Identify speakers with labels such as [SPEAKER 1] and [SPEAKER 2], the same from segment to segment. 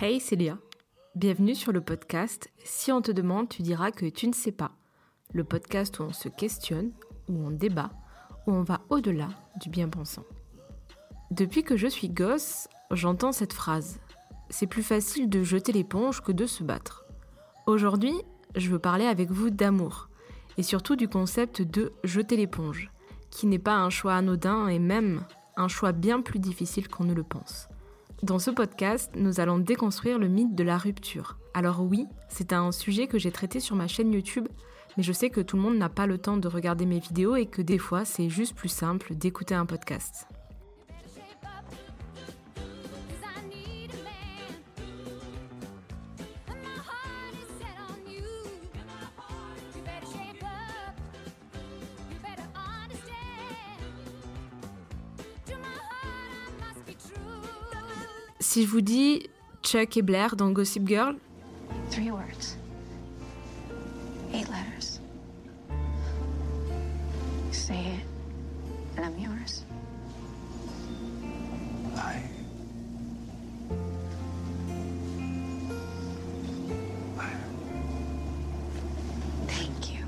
[SPEAKER 1] Hey Célia, bienvenue sur le podcast Si on te demande, tu diras que tu ne sais pas. Le podcast où on se questionne, où on débat, où on va au-delà du bien-pensant. Depuis que je suis gosse, j'entends cette phrase. C'est plus facile de jeter l'éponge que de se battre. Aujourd'hui, je veux parler avec vous d'amour, et surtout du concept de jeter l'éponge, qui n'est pas un choix anodin et même un choix bien plus difficile qu'on ne le pense. Dans ce podcast, nous allons déconstruire le mythe de la rupture. Alors oui, c'est un sujet que j'ai traité sur ma chaîne YouTube, mais je sais que tout le monde n'a pas le temps de regarder mes vidéos et que des fois c'est juste plus simple d'écouter un podcast. Si je vous dis Chuck et Blair dans Gossip Girl
[SPEAKER 2] Three words. Eight letters. Say it, and I'm yours.
[SPEAKER 3] I. I.
[SPEAKER 2] Thank you.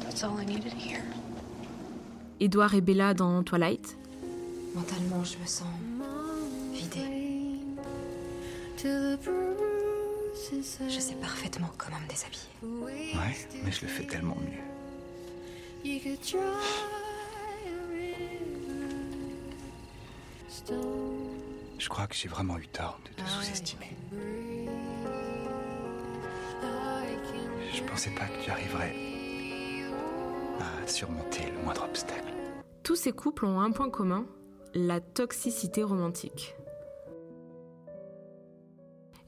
[SPEAKER 2] That's all I needed to hear.
[SPEAKER 1] Edouard et Bella dans Twilight
[SPEAKER 2] Mentalement, je me sens vidée. Je sais parfaitement comment me déshabiller.
[SPEAKER 3] Ouais, mais je le fais tellement mieux. Je crois que j'ai vraiment eu tort de te sous-estimer. Je pensais pas que tu arriverais à surmonter le moindre obstacle.
[SPEAKER 1] Tous ces couples ont un point commun, la toxicité romantique.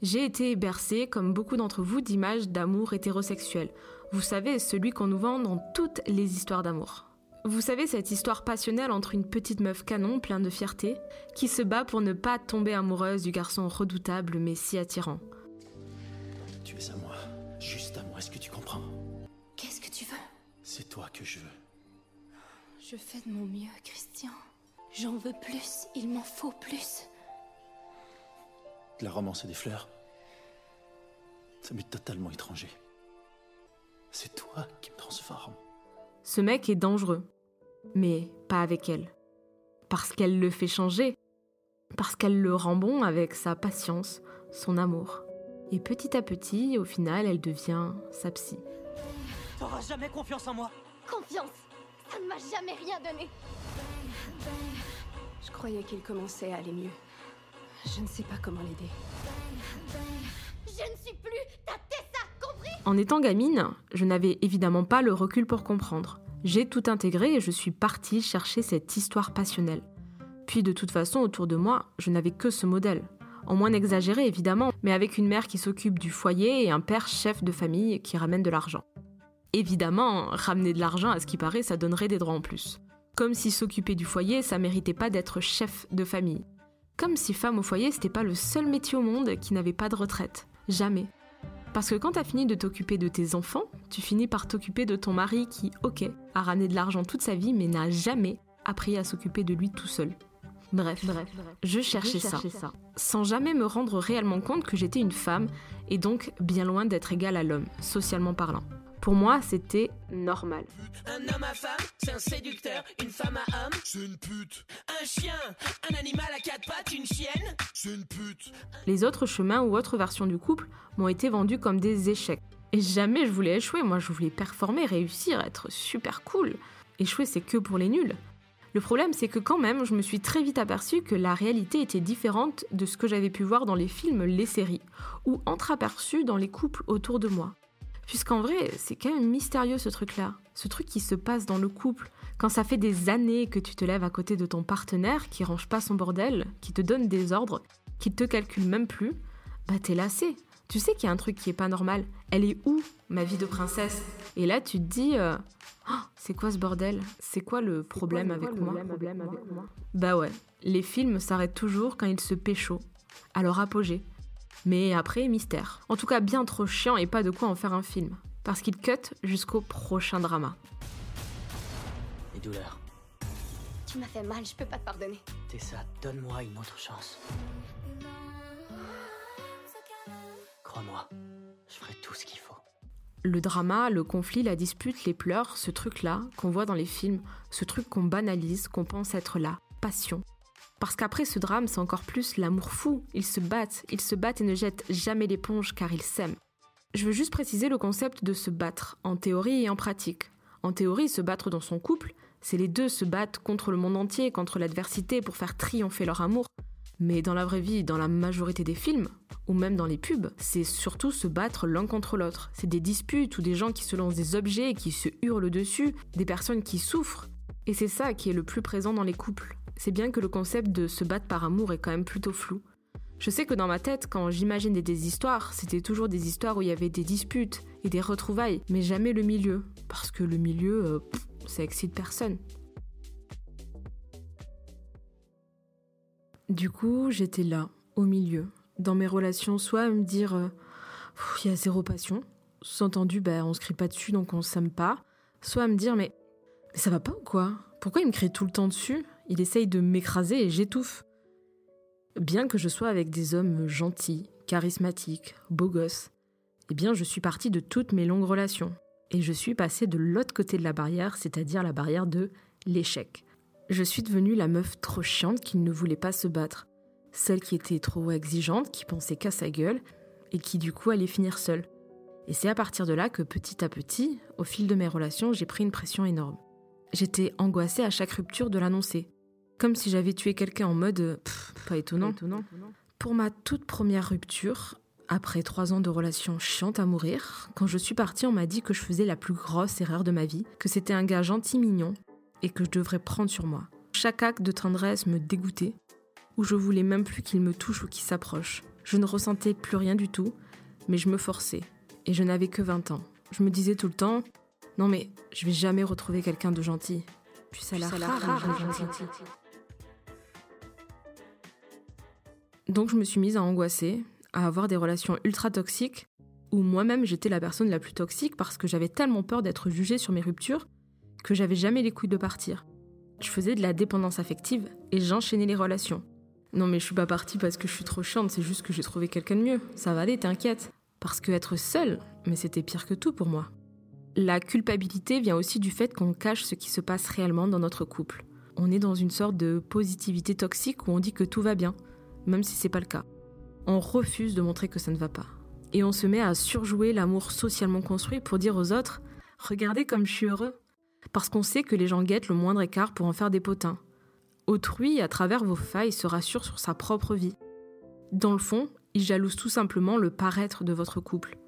[SPEAKER 1] J'ai été bercée, comme beaucoup d'entre vous, d'images d'amour hétérosexuel. Vous savez, celui qu'on nous vend dans toutes les histoires d'amour. Vous savez, cette histoire passionnelle entre une petite meuf canon pleine de fierté, qui se bat pour ne pas tomber amoureuse du garçon redoutable mais si attirant.
[SPEAKER 4] Tu es à moi, juste à moi, est-ce que tu comprends?
[SPEAKER 2] Qu'est-ce que tu veux?
[SPEAKER 4] C'est toi que je veux.
[SPEAKER 2] Je fais de mon mieux, Christian. J'en veux plus, il m'en faut plus.
[SPEAKER 4] De la romance et des fleurs, ça m'est totalement étranger. C'est toi qui me transforme.
[SPEAKER 1] Ce mec est dangereux, mais pas avec elle. Parce qu'elle le fait changer, parce qu'elle le rend bon avec sa patience, son amour. Et petit à petit, au final, elle devient sa psy.
[SPEAKER 5] T'auras jamais confiance en moi
[SPEAKER 6] Confiance Ça ne m'a jamais rien donné
[SPEAKER 2] croyais qu'il commençait à aller mieux. Je ne sais pas comment l'aider.
[SPEAKER 6] Je ne suis plus ta Tessa, compris?
[SPEAKER 1] En étant gamine, je n'avais évidemment pas le recul pour comprendre. J'ai tout intégré et je suis partie chercher cette histoire passionnelle. Puis de toute façon, autour de moi, je n'avais que ce modèle. En moins exagéré évidemment, mais avec une mère qui s'occupe du foyer et un père chef de famille qui ramène de l'argent. Évidemment, ramener de l'argent, à ce qui paraît, ça donnerait des droits en plus. Comme si s'occuper du foyer, ça méritait pas d'être chef de famille. Comme si femme au foyer, c'était pas le seul métier au monde qui n'avait pas de retraite. Jamais. Parce que quand t'as fini de t'occuper de tes enfants, tu finis par t'occuper de ton mari qui, ok, a ramené de l'argent toute sa vie, mais n'a jamais appris à s'occuper de lui tout seul. Bref, bref, je cherchais, ça, ça, sans jamais me rendre réellement compte que j'étais une femme et donc bien loin d'être égale à l'homme, socialement parlant. Pour moi, c'était normal.
[SPEAKER 5] Un homme à femme, c'est un séducteur. Une femme à homme,
[SPEAKER 7] C'est une pute,
[SPEAKER 5] un chien. Un animal à quatre pattes, une chienne.
[SPEAKER 7] c'est une pute.
[SPEAKER 1] Les autres chemins ou autres versions du couple m'ont été vendus comme des échecs. Et jamais je voulais échouer, moi je voulais performer, réussir, être super cool. Échouer c'est que pour les nuls. Le problème c'est que quand même je me suis très vite aperçu que la réalité était différente de ce que j'avais pu voir dans les films, les séries, ou entreaperçu dans les couples autour de moi. Puisqu'en vrai, c'est quand même mystérieux ce truc-là. Ce truc qui se passe dans le couple, quand ça fait des années que tu te lèves à côté de ton partenaire qui range pas son bordel, qui te donne des ordres, qui te calcule même plus, bah t'es lassé. Tu sais qu'il y a un truc qui est pas normal. Elle est où, ma vie de princesse? Et là, tu te dis, euh, Oh, c'est quoi ce bordel? C'est quoi le problème, avec, moi? Bah ouais, les films s'arrêtent toujours quand ils se pécho, à leur apogée. Mais après, mystère. En tout cas, bien trop chiant et pas de quoi en faire un film. Parce qu'il cut jusqu'au prochain drama.
[SPEAKER 5] Les douleurs.
[SPEAKER 6] Tu m'as fait mal, je peux pas te pardonner.
[SPEAKER 5] Tessa, donne-moi une autre chance.
[SPEAKER 3] Crois-moi, je ferai tout ce qu'il faut.
[SPEAKER 1] Le drama, le conflit, la dispute, les pleurs, ce truc-là qu'on voit dans les films, ce truc qu'on banalise, qu'on pense être la passion, parce qu'après ce drame, c'est encore plus l'amour fou. Ils se battent, ils se battent et ne jettent jamais l'éponge car ils s'aiment. Je veux juste préciser le concept de se battre, en théorie et en pratique. En théorie, se battre dans son couple, c'est les deux se battent contre le monde entier, contre l'adversité pour faire triompher leur amour. Mais dans la vraie vie, dans la majorité des films, ou même dans les pubs, c'est surtout se battre l'un contre l'autre. C'est des disputes ou des gens qui se lancent des objets et qui se hurlent dessus, des personnes qui souffrent. Et c'est ça qui est le plus présent dans les couples. C'est bien que le concept de se battre par amour est quand même plutôt flou. Je sais que dans ma tête, quand j'imagine des histoires, c'était toujours des histoires où il y avait des disputes et des retrouvailles, mais jamais le milieu. Parce que le milieu, euh, ça excite personne. Du coup, j'étais là, au milieu, dans mes relations, soit à me dire euh, il y a zéro passion, sous-entendu, ben, on se crie pas dessus donc on s'aime pas, soit à me dire mais, mais ça va pas ou quoi? Pourquoi il me crie tout le temps dessus? Il essaye de m'écraser et j'étouffe. Bien que je sois avec des hommes gentils, charismatiques, beaux gosses, eh bien je suis partie de toutes mes longues relations. Et je suis passée de l'autre côté de la barrière, c'est-à-dire la barrière de l'échec. Je suis devenue la meuf trop chiante qui ne voulait pas se battre. Celle qui était trop exigeante, qui pensait qu'à sa gueule, et qui du coup allait finir seule. Et c'est à partir de là que petit à petit, au fil de mes relations, j'ai pris une pression énorme. J'étais angoissée à chaque rupture de l'annoncer. Comme si j'avais tué quelqu'un en mode pas étonnant. Pour ma toute première rupture, après trois ans de relations chiantes à mourir, quand je suis partie, on m'a dit que je faisais la plus grosse erreur de ma vie, que c'était un gars gentil mignon, et que je devrais prendre sur moi. Chaque acte de tendresse me dégoûtait, où je voulais même plus qu'il me touche ou qu'il s'approche. Je ne ressentais plus rien du tout, mais je me forçais. Et je n'avais que 20 ans. Je me disais tout le temps, non mais je vais jamais retrouver quelqu'un de gentil. Puis ça l'a rare, gentil. Donc je me suis mise à angoisser, à avoir des relations ultra toxiques, où moi-même j'étais la personne la plus toxique parce que j'avais tellement peur d'être jugée sur mes ruptures que j'avais jamais les couilles de partir. Je faisais de la dépendance affective et j'enchaînais les relations. Non mais je suis pas partie parce que je suis trop chiante, c'est juste que j'ai trouvé quelqu'un de mieux. Ça va aller, t'inquiète. Parce que être seule, mais c'était pire que tout pour moi. La culpabilité vient aussi du fait qu'on cache ce qui se passe réellement dans notre couple. On est dans une sorte de positivité toxique où on dit que tout va bien, même si c'est pas le cas. On refuse de montrer que ça ne va pas. Et on se met à surjouer l'amour socialement construit pour dire aux autres Regardez comme je suis heureux parce qu'on sait que les gens guettent le moindre écart pour en faire des potins. Autrui, à travers vos failles, se rassure sur sa propre vie. Dans le fond, il jalouse tout simplement le paraître de votre couple.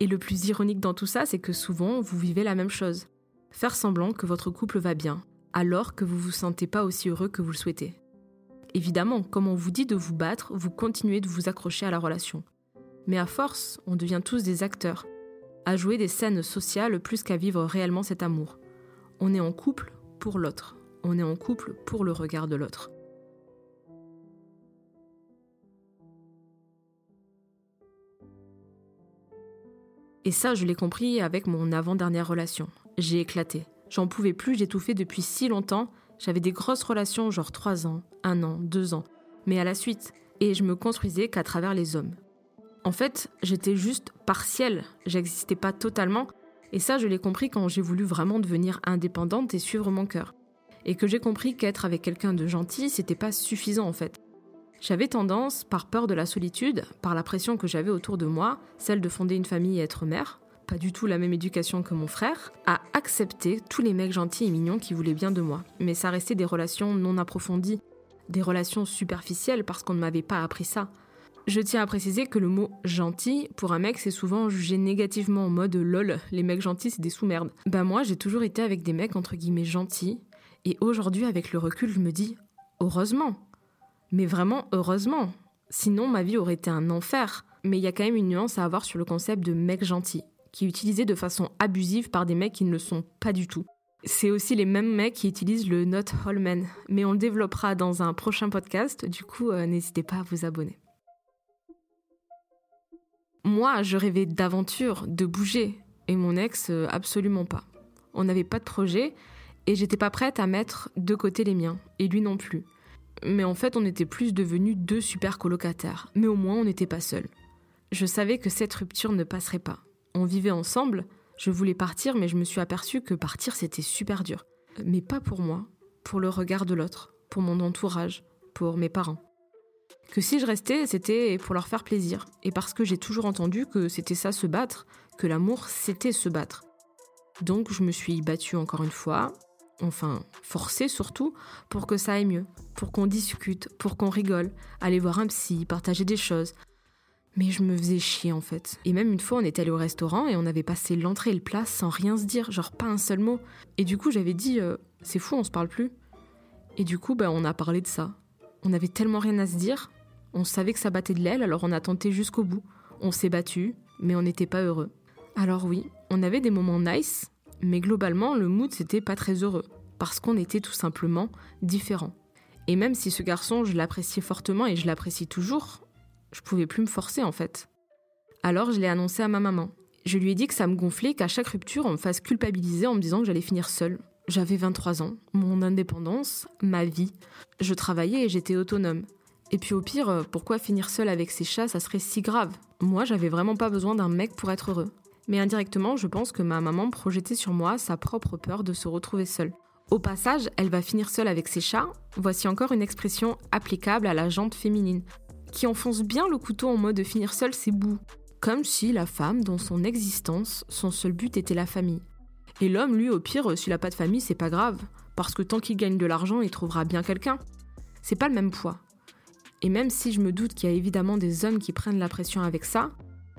[SPEAKER 1] Et le plus ironique dans tout ça, c'est que souvent, vous vivez la même chose. Faire semblant que votre couple va bien, alors que vous vous sentez pas aussi heureux que vous le souhaitez. Évidemment, comme on vous dit de vous battre, vous continuez de vous accrocher à la relation. Mais à force, on devient tous des acteurs, à jouer des scènes sociales plus qu'à vivre réellement cet amour. On est en couple pour l'autre. On est en couple pour le regard de l'autre. Et ça, je l'ai compris avec mon avant-dernière relation. J'ai éclaté. J'en pouvais plus, j'étouffais depuis si longtemps. J'avais des grosses relations, genre 3 ans, 1 an, 2 ans. Mais à la suite. Et je me construisais qu'à travers les hommes. En fait, j'étais juste partielle. J'existais pas totalement, et ça, je l'ai compris quand j'ai voulu vraiment devenir indépendante et suivre mon cœur. Et que j'ai compris qu'être avec quelqu'un de gentil, c'était pas suffisant en fait. J'avais tendance, par peur de la solitude, par la pression que j'avais autour de moi, celle de fonder une famille et être mère, pas du tout la même éducation que mon frère, à accepter tous les mecs gentils et mignons qui voulaient bien de moi. Mais ça restait des relations non approfondies, des relations superficielles parce qu'on ne m'avait pas appris ça. Je tiens à préciser que le mot gentil, pour un mec, c'est souvent jugé négativement en mode lol, les mecs gentils, c'est des sous-merdes. Bah, moi, j'ai toujours été avec des mecs entre guillemets gentils, et aujourd'hui, avec le recul, je me dis heureusement. Mais vraiment heureusement. Sinon, ma vie aurait été un enfer. Mais il y a quand même une nuance à avoir sur le concept de mec gentil, qui est utilisé de façon abusive par des mecs qui ne le sont pas du tout. C'est aussi les mêmes mecs qui utilisent le not Holman, mais on le développera dans un prochain podcast, du coup euh, n'hésitez pas à vous abonner. Moi, je rêvais d'aventure, de bouger, et mon ex, euh, absolument pas. On n'avait pas de projet, et j'étais pas prête à mettre de côté les miens, et lui non plus. Mais en fait, on était plus devenus deux super colocataires, mais au moins on n'était pas seuls. Je savais que cette rupture ne passerait pas. On vivait ensemble, je voulais partir, mais je me suis aperçue que partir c'était super dur. Mais pas pour moi, pour le regard de l'autre, pour mon entourage, pour mes parents. Que si je restais, c'était pour leur faire plaisir, et parce que j'ai toujours entendu que c'était ça se battre, que l'amour c'était se battre. Donc je me suis battue encore une fois, enfin forcée surtout, pour que ça aille mieux, pour qu'on discute, pour qu'on rigole, aller voir un psy, partager des choses. Mais je me faisais chier en fait. Et même une fois, on était allé au restaurant et on avait passé l'entrée et le plat sans rien se dire, genre pas un seul mot. Et du coup, j'avais dit, euh, c'est fou, on se parle plus. Et du coup, ben, on a parlé de ça. On avait tellement rien à se dire, on savait que ça battait de l'aile, alors on a tenté jusqu'au bout. On s'est battu, mais on n'était pas heureux. Alors oui, on avait des moments nice, mais globalement, le mood c'était pas très heureux, parce qu'on était tout simplement différents. Et même si ce garçon, je l'appréciais fortement et je l'apprécie toujours, je pouvais plus me forcer en fait. Alors je l'ai annoncé à ma maman. Je lui ai dit que ça me gonflait qu'à chaque rupture, on me fasse culpabiliser en me disant que j'allais finir seule. J'avais 23 ans, mon indépendance, ma vie. Je travaillais et j'étais autonome. Et puis au pire, euh, pourquoi finir seule avec ces chats, ça serait si grave Moi, j'avais vraiment pas besoin d'un mec pour être heureux. Mais indirectement, je pense que ma maman projetait sur moi sa propre peur de se retrouver seule. Au passage, elle va finir seule avec ses chats. Voici encore une expression applicable à la jante féminine, qui enfonce bien le couteau en mode de finir seule, c'est bout. Comme si la femme, dans son existence, son seul but était la famille. Et l'homme, lui, au pire, s'il a pas de famille, c'est pas grave, parce que tant qu'il gagne de l'argent, il trouvera bien quelqu'un. C'est pas le même poids. Et même si je me doute qu'il y a évidemment des hommes qui prennent la pression avec ça,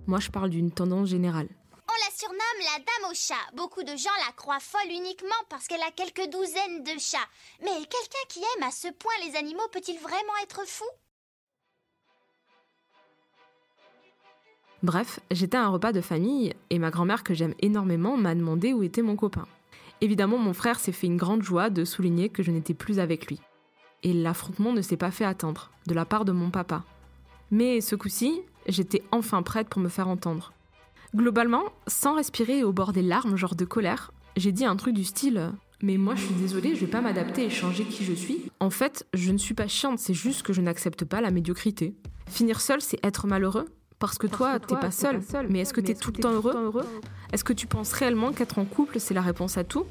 [SPEAKER 1] moi je parle d'une tendance générale.
[SPEAKER 6] On la surnomme la dame au chat. Beaucoup de gens la croient folle uniquement parce qu'elle a quelques douzaines de chats. Mais quelqu'un qui aime à ce point les animaux peut-il vraiment être fou?
[SPEAKER 1] Bref, j'étais à un repas de famille et ma grand-mère que j'aime énormément m'a demandé où était mon copain. Évidemment, mon frère s'est fait une grande joie de souligner que je n'étais plus avec lui et l'affrontement ne s'est pas fait attendre, de la part de mon papa. Mais ce coup-ci, j'étais enfin prête pour me faire entendre. Globalement, sans respirer et au bord des larmes, genre de colère, j'ai dit un truc du style Mais moi je suis désolée, je vais pas m'adapter et changer qui je suis. En fait, je ne suis pas chiante, c'est juste que je n'accepte pas la médiocrité. Finir seul, c'est être malheureux parce que toi, t'es pas seul. Mais est-ce que t'es tout le temps heureux Est-ce que tu penses réellement qu'être en couple, c'est la réponse à tout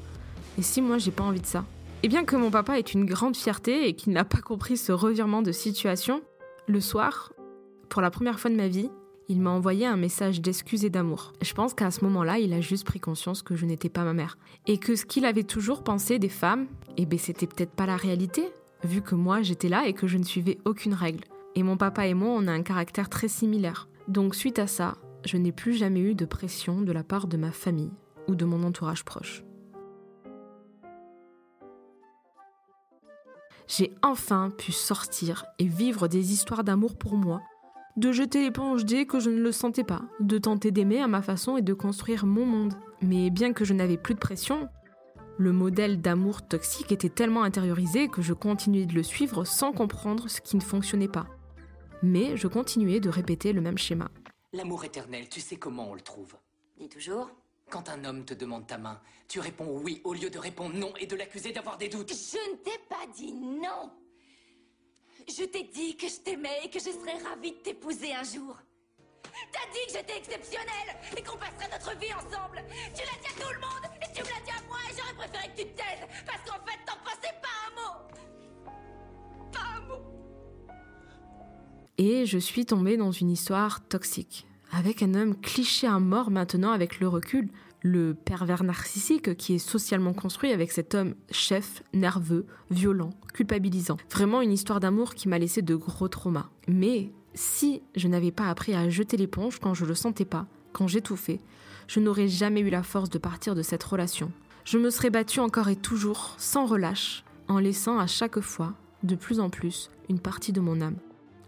[SPEAKER 1] Et si moi, j'ai pas envie de ça et bien que mon papa ait une grande fierté et qu'il n'a pas compris ce revirement de situation, le soir, pour la première fois de ma vie, il m'a envoyé un message d'excuses et d'amour. Je pense qu'à ce moment-là, il a juste pris conscience que je n'étais pas ma mère. Et que ce qu'il avait toujours pensé des femmes, eh ben c'était peut-être pas la réalité, vu que moi j'étais là et que je ne suivais aucune règle. Et mon papa et moi, on a un caractère très similaire. Donc suite à ça, je n'ai plus jamais eu de pression de la part de ma famille ou de mon entourage proche. j'ai enfin pu sortir et vivre des histoires d'amour pour moi, de jeter l'éponge dès que je ne le sentais pas, de tenter d'aimer à ma façon et de construire mon monde. Mais bien que je n'avais plus de pression, le modèle d'amour toxique était tellement intériorisé que je continuais de le suivre sans comprendre ce qui ne fonctionnait pas. Mais je continuais de répéter le même schéma.
[SPEAKER 5] L'amour éternel, tu sais comment on le trouve
[SPEAKER 6] Dis toujours.
[SPEAKER 5] Quand un homme te demande ta main, tu réponds oui au lieu de répondre non et de l'accuser d'avoir des doutes.
[SPEAKER 6] Je ne t'ai pas dit non. Je t'ai dit que je t'aimais et que je serais ravie de t'épouser un jour. T'as dit que j'étais exceptionnelle et qu'on passerait notre vie ensemble. Tu l'as dit à tout le monde et tu me l'as dit à moi et j'aurais préféré que tu te taises parce qu'en fait t'en passais pas un mot. Pas un mot.
[SPEAKER 1] Et je suis tombée dans une histoire toxique avec un homme cliché à mort maintenant avec le recul, le pervers narcissique qui est socialement construit avec cet homme chef, nerveux, violent, culpabilisant. Vraiment une histoire d'amour qui m'a laissé de gros traumas. Mais si je n'avais pas appris à jeter l'éponge quand je le sentais pas, quand j'étouffais, je n'aurais jamais eu la force de partir de cette relation. Je me serais battue encore et toujours, sans relâche, en laissant à chaque fois, de plus en plus, une partie de mon âme.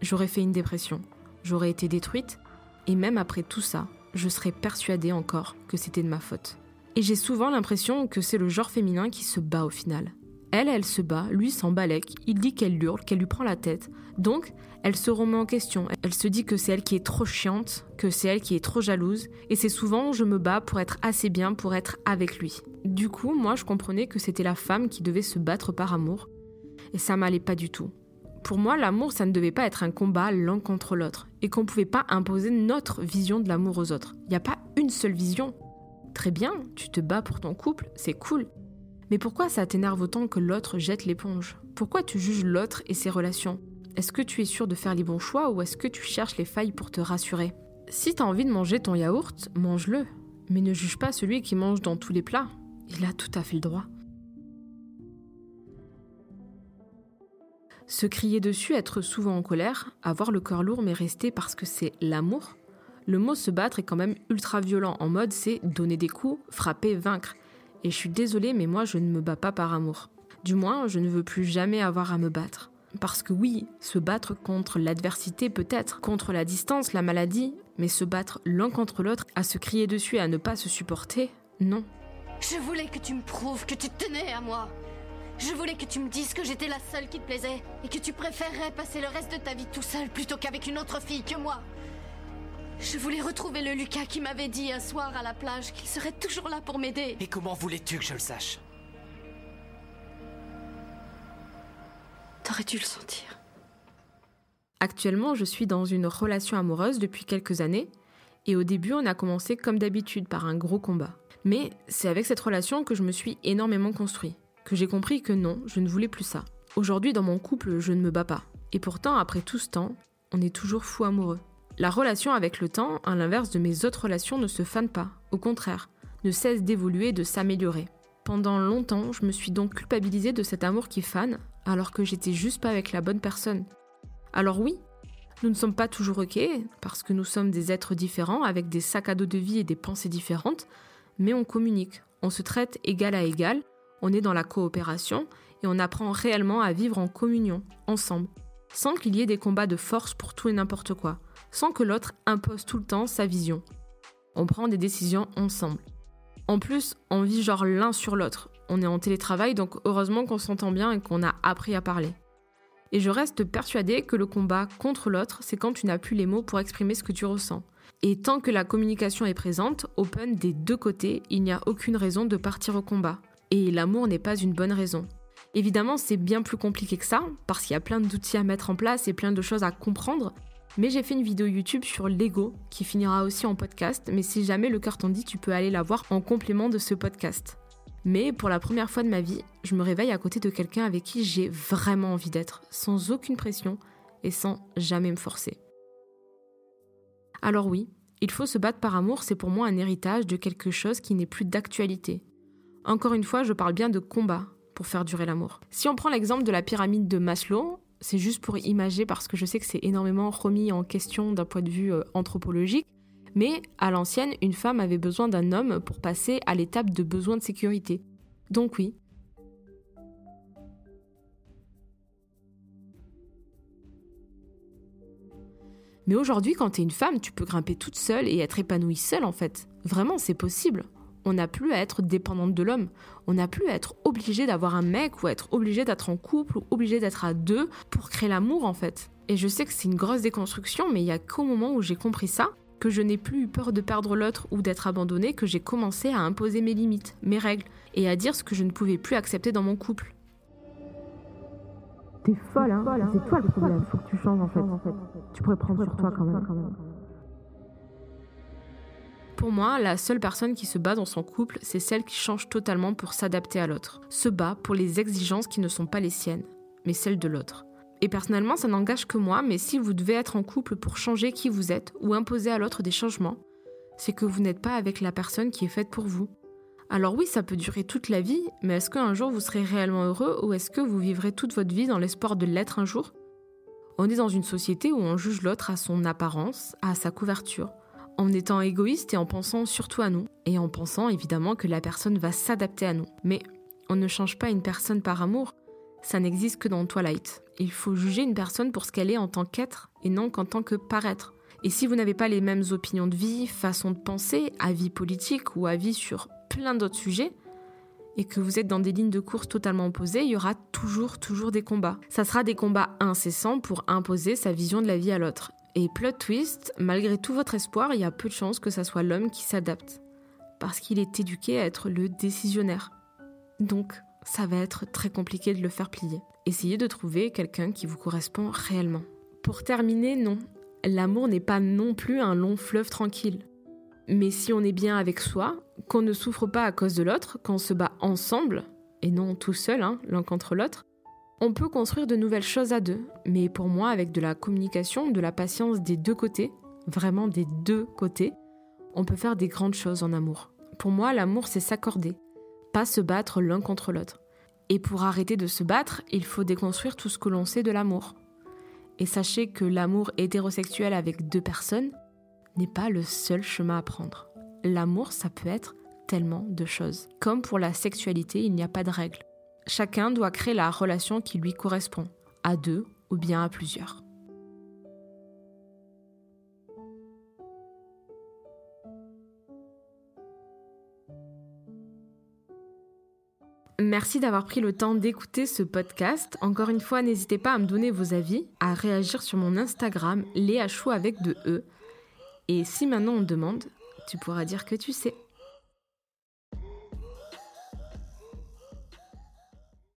[SPEAKER 1] J'aurais fait une dépression, j'aurais été détruite, et même après tout ça, je serais persuadée encore que c'était de ma faute. Et j'ai souvent l'impression que c'est le genre féminin qui se bat au final. Elle, elle se bat, lui s'en balèque, il dit qu'elle hurle, qu'elle lui prend la tête. Donc, elle se remet en question. Elle se dit que c'est elle qui est trop chiante, que c'est elle qui est trop jalouse. Et c'est souvent je me bats pour être assez bien pour être avec lui. Du coup, moi, je comprenais que c'était la femme qui devait se battre par amour. Et ça m'allait pas du tout. Pour moi, l'amour, ça ne devait pas être un combat l'un contre l'autre, et qu'on ne pouvait pas imposer notre vision de l'amour aux autres. Il n'y a pas une seule vision. Très bien, tu te bats pour ton couple, c'est cool. Mais pourquoi ça t'énerve autant que l'autre jette l'éponge? Pourquoi tu juges l'autre et ses relations? Est-ce que tu es sûr de faire les bons choix ou est-ce que tu cherches les failles pour te rassurer? Si t'as envie de manger ton yaourt, mange-le. Mais ne juge pas celui qui mange dans tous les plats. Il a tout à fait le droit. Se crier dessus, être souvent en colère, avoir le cœur lourd mais rester parce que c'est l'amour. Le mot se battre est quand même ultra violent. En mode, c'est donner des coups, frapper, vaincre. Et je suis désolée, mais moi, je ne me bats pas par amour. Du moins, je ne veux plus jamais avoir à me battre. Parce que oui, se battre contre l'adversité peut-être, contre la distance, la maladie, mais se battre l'un contre l'autre, à se crier dessus et à ne pas se supporter, non.
[SPEAKER 2] Je voulais que tu me prouves que tu tenais à moi. Je voulais que tu me dises que j'étais la seule qui te plaisait et que tu préférerais passer le reste de ta vie tout seul plutôt qu'avec une autre fille que moi. Je voulais retrouver le Lucas qui m'avait dit un soir à la plage qu'il serait toujours là pour m'aider.
[SPEAKER 5] Et comment voulais-tu que je le sache?
[SPEAKER 2] T'aurais dû le sentir.
[SPEAKER 1] Actuellement, je suis dans une relation amoureuse depuis quelques années, et au début, on a commencé comme d'habitude par un gros combat. Mais c'est avec cette relation que je me suis énormément construit, j'ai compris que non, je ne voulais plus ça. Aujourd'hui, dans mon couple, je ne me bats pas. Et pourtant, après tout ce temps, on est toujours fou amoureux. La relation avec le temps, à l'inverse de mes autres relations, ne se fane pas, au contraire, ne cesse d'évoluer, de s'améliorer. Pendant longtemps, je me suis donc culpabilisée de cet amour qui fane, alors que j'étais juste pas avec la bonne personne. Alors oui, nous ne sommes pas toujours ok, parce que nous sommes des êtres différents, avec des sacs à dos de vie et des pensées différentes, mais on communique, on se traite égal à égal, on est dans la coopération, et on apprend réellement à vivre en communion, ensemble, sans qu'il y ait des combats de force pour tout et n'importe quoi, sans que l'autre impose tout le temps sa vision. On prend des décisions ensemble. En plus, on vit genre l'un sur l'autre. On est en télétravail, donc heureusement qu'on s'entend bien et qu'on a appris à parler. Et je reste persuadée que le combat contre l'autre, c'est quand tu n'as plus les mots pour exprimer ce que tu ressens. Et tant que la communication est présente, open des deux côtés, il n'y a aucune raison de partir au combat. Et l'amour n'est pas une bonne raison. Évidemment, c'est bien plus compliqué que ça, parce qu'il y a plein d'outils à mettre en place et plein de choses à comprendre. Mais j'ai fait une vidéo YouTube sur l'ego, qui finira aussi en podcast, mais si jamais le cœur t'en dit, tu peux aller la voir en complément de ce podcast. Mais pour la première fois de ma vie, je me réveille à côté de quelqu'un avec qui j'ai vraiment envie d'être, sans aucune pression et sans jamais me forcer. Alors oui, il faut se battre par amour, c'est pour moi un héritage de quelque chose qui n'est plus d'actualité. Encore une fois, je parle bien de combat pour faire durer l'amour. Si on prend l'exemple de la pyramide de Maslow, c'est juste pour imager parce que je sais que c'est énormément remis en question d'un point de vue euh, anthropologique, mais à l'ancienne, une femme avait besoin d'un homme pour passer à l'étape de besoin de sécurité. Donc oui. Mais aujourd'hui, quand tu es une femme, tu peux grimper toute seule et être épanouie seule en fait. Vraiment, c'est possible. On n'a plus à être dépendante de l'homme. On n'a plus à être obligé d'avoir un mec ou à être obligé d'être en couple ou obligé d'être à deux pour créer l'amour en fait. Et je sais que c'est une grosse déconstruction, mais il y a qu'au moment où j'ai compris ça que je n'ai plus eu peur de perdre l'autre ou d'être abandonnée, que j'ai commencé à imposer mes limites, mes règles, et à dire ce que je ne pouvais plus accepter dans mon couple.
[SPEAKER 7] T'es folle, hein C'est toi le problème, faut que tu changes en fait. Tu pourrais prendre sur toi quand même.
[SPEAKER 1] Pour moi, la seule personne qui se bat dans son couple, c'est celle qui change totalement pour s'adapter à l'autre. Se bat pour les exigences qui ne sont pas les siennes, mais celles de l'autre. Et personnellement, ça n'engage que moi, mais si vous devez être en couple pour changer qui vous êtes ou imposer à l'autre des changements, c'est que vous n'êtes pas avec la personne qui est faite pour vous. Alors oui, ça peut durer toute la vie, mais est-ce qu'un jour vous serez réellement heureux ou est-ce que vous vivrez toute votre vie dans l'espoir de l'être un jour? On est dans une société où on juge l'autre à son apparence, à sa couverture, en étant égoïste et en pensant surtout à nous, et en pensant évidemment que la personne va s'adapter à nous. Mais on ne change pas une personne par amour, ça n'existe que dans Twilight. Il faut juger une personne pour ce qu'elle est en tant qu'être et non qu'en tant que paraître. Et si vous n'avez pas les mêmes opinions de vie, façon de penser, avis politique ou avis sur plein d'autres sujets, et que vous êtes dans des lignes de course totalement opposées, il y aura toujours, toujours des combats. Ça sera des combats incessants pour imposer sa vision de la vie à l'autre. Et plot twist, malgré tout votre espoir, il y a peu de chances que ça soit l'homme qui s'adapte. Parce qu'il est éduqué à être le décisionnaire. Donc, ça va être très compliqué de le faire plier. Essayez de trouver quelqu'un qui vous correspond réellement. Pour terminer, non, l'amour n'est pas non plus un long fleuve tranquille. Mais si on est bien avec soi, qu'on ne souffre pas à cause de l'autre, qu'on se bat ensemble, et non tout seul, hein, l'un contre l'autre, on peut construire de nouvelles choses à deux. Mais pour moi, avec de la communication, de la patience des deux côtés, vraiment des deux côtés, on peut faire des grandes choses en amour. Pour moi, l'amour, c'est s'accorder, pas se battre l'un contre l'autre. Et pour arrêter de se battre, il faut déconstruire tout ce que l'on sait de l'amour. Et sachez que l'amour hétérosexuel avec deux personnes n'est pas le seul chemin à prendre. L'amour, ça peut être tellement de choses. Comme pour la sexualité, il n'y a pas de règle. Chacun doit créer la relation qui lui correspond, à deux ou bien à plusieurs. Merci d'avoir pris le temps d'écouter ce podcast. Encore une fois, n'hésitez pas à me donner vos avis, à réagir sur mon Instagram, Léa Chou avec de E. Et si maintenant on demande, tu pourras dire que tu sais.